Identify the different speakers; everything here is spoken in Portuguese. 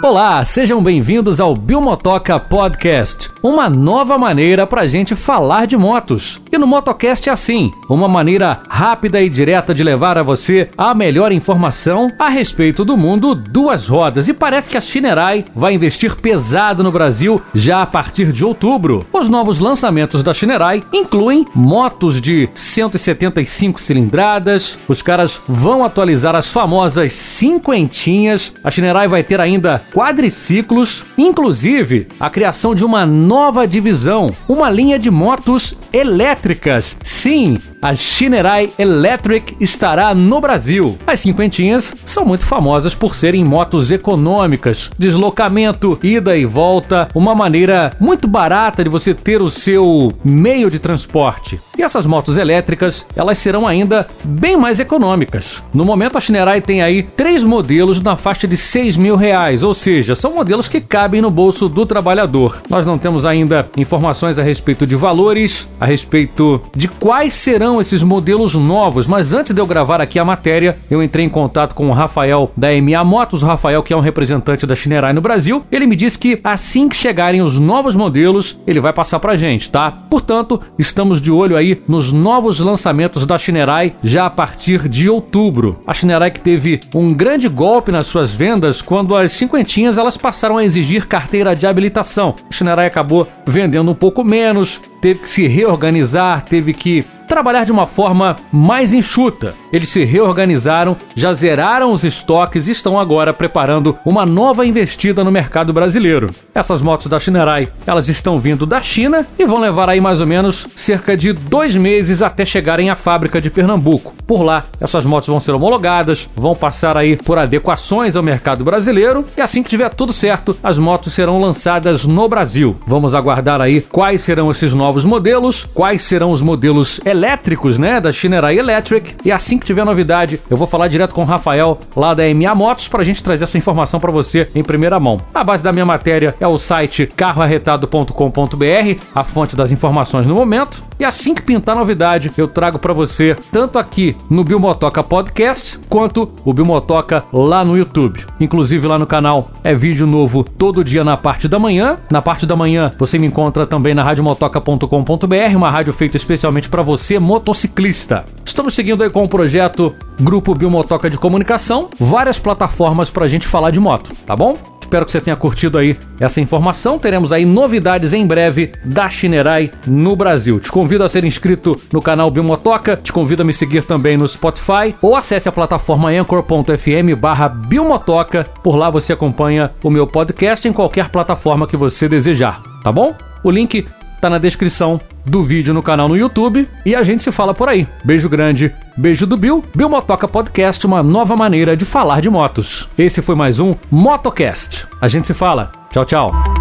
Speaker 1: Olá, sejam bem-vindos ao Bilmotoca Podcast, uma nova maneira para a gente falar de motos. E no Motocast é assim, uma maneira rápida e direta de levar a você a melhor informação a respeito do mundo duas rodas. E parece que a Shinerai vai investir pesado no Brasil já a partir de outubro. Os novos lançamentos da Shinerai incluem motos de 175 cilindradas, os caras vão atualizar as famosas cinquentinhas, a Shinerai vai ter ainda quadriciclos, inclusive a criação de uma nova divisão, uma linha de motos elétricas. Sim, a Shinerai Electric estará no Brasil. As cinquentinhas são muito famosas por serem motos econômicas, deslocamento, ida e volta, uma maneira muito barata de você ter o seu meio de transporte. E essas motos elétricas, elas serão ainda bem mais econômicas. No momento, a Shinerai tem aí três modelos na faixa de 6 mil reais, ou seja, são modelos que cabem no bolso do trabalhador. Nós não temos ainda informações a respeito de valores, a respeito de quais serão esses modelos novos, mas antes de eu gravar aqui a matéria, eu entrei em contato com o Rafael da MA Motos, Rafael que é um representante da Shinerai no Brasil. Ele me disse que assim que chegarem os novos modelos, ele vai passar pra gente, tá? Portanto, estamos de olho aí nos novos lançamentos da Shinerai já a partir de outubro. A Shinerai que teve um grande golpe nas suas vendas quando as cinquentinhas elas passaram a exigir carteira de habilitação. A Shinerai acabou vendendo um pouco menos, teve que se reorganizar, teve que trabalhar de uma forma mais enxuta. Eles se reorganizaram, já zeraram os estoques e estão agora preparando uma nova investida no mercado brasileiro. Essas motos da Shinerai, elas estão vindo da China e vão levar aí mais ou menos cerca de dois meses até chegarem à fábrica de Pernambuco. Por lá, essas motos vão ser homologadas, vão passar aí por adequações ao mercado brasileiro e assim que tiver tudo certo, as motos serão lançadas no Brasil. Vamos aguardar aí quais serão esses novos modelos, quais serão os modelos elétricos né, da Shinerai Electric. E assim que tiver novidade, eu vou falar direto com o Rafael lá da MA Motos pra gente trazer essa informação para você em primeira mão. A base da minha matéria é o site carroarretado.com.br, a fonte das informações no momento. E assim que pintar novidade, eu trago para você tanto aqui no Bilmotoca Podcast quanto o Bilmotoca lá no YouTube. Inclusive lá no canal é vídeo novo todo dia na parte da manhã. Na parte da manhã você me encontra também na radiomotoca.com.br, uma rádio feita especialmente para você motociclista. Estamos seguindo aí com o projeto Grupo Biomotoca de Comunicação, várias plataformas para a gente falar de moto, tá bom? Espero que você tenha curtido aí essa informação. Teremos aí novidades em breve da Shinerai no Brasil. Te convido a ser inscrito no canal Biomotoca, te convido a me seguir também no Spotify ou acesse a plataforma anchor.fm barra Biomotoca. Por lá você acompanha o meu podcast em qualquer plataforma que você desejar, tá bom? O link tá na descrição do vídeo no canal no YouTube e a gente se fala por aí. Beijo grande, beijo do Bill, Bill Motoca Podcast, uma nova maneira de falar de motos. Esse foi mais um Motocast. A gente se fala. Tchau, tchau.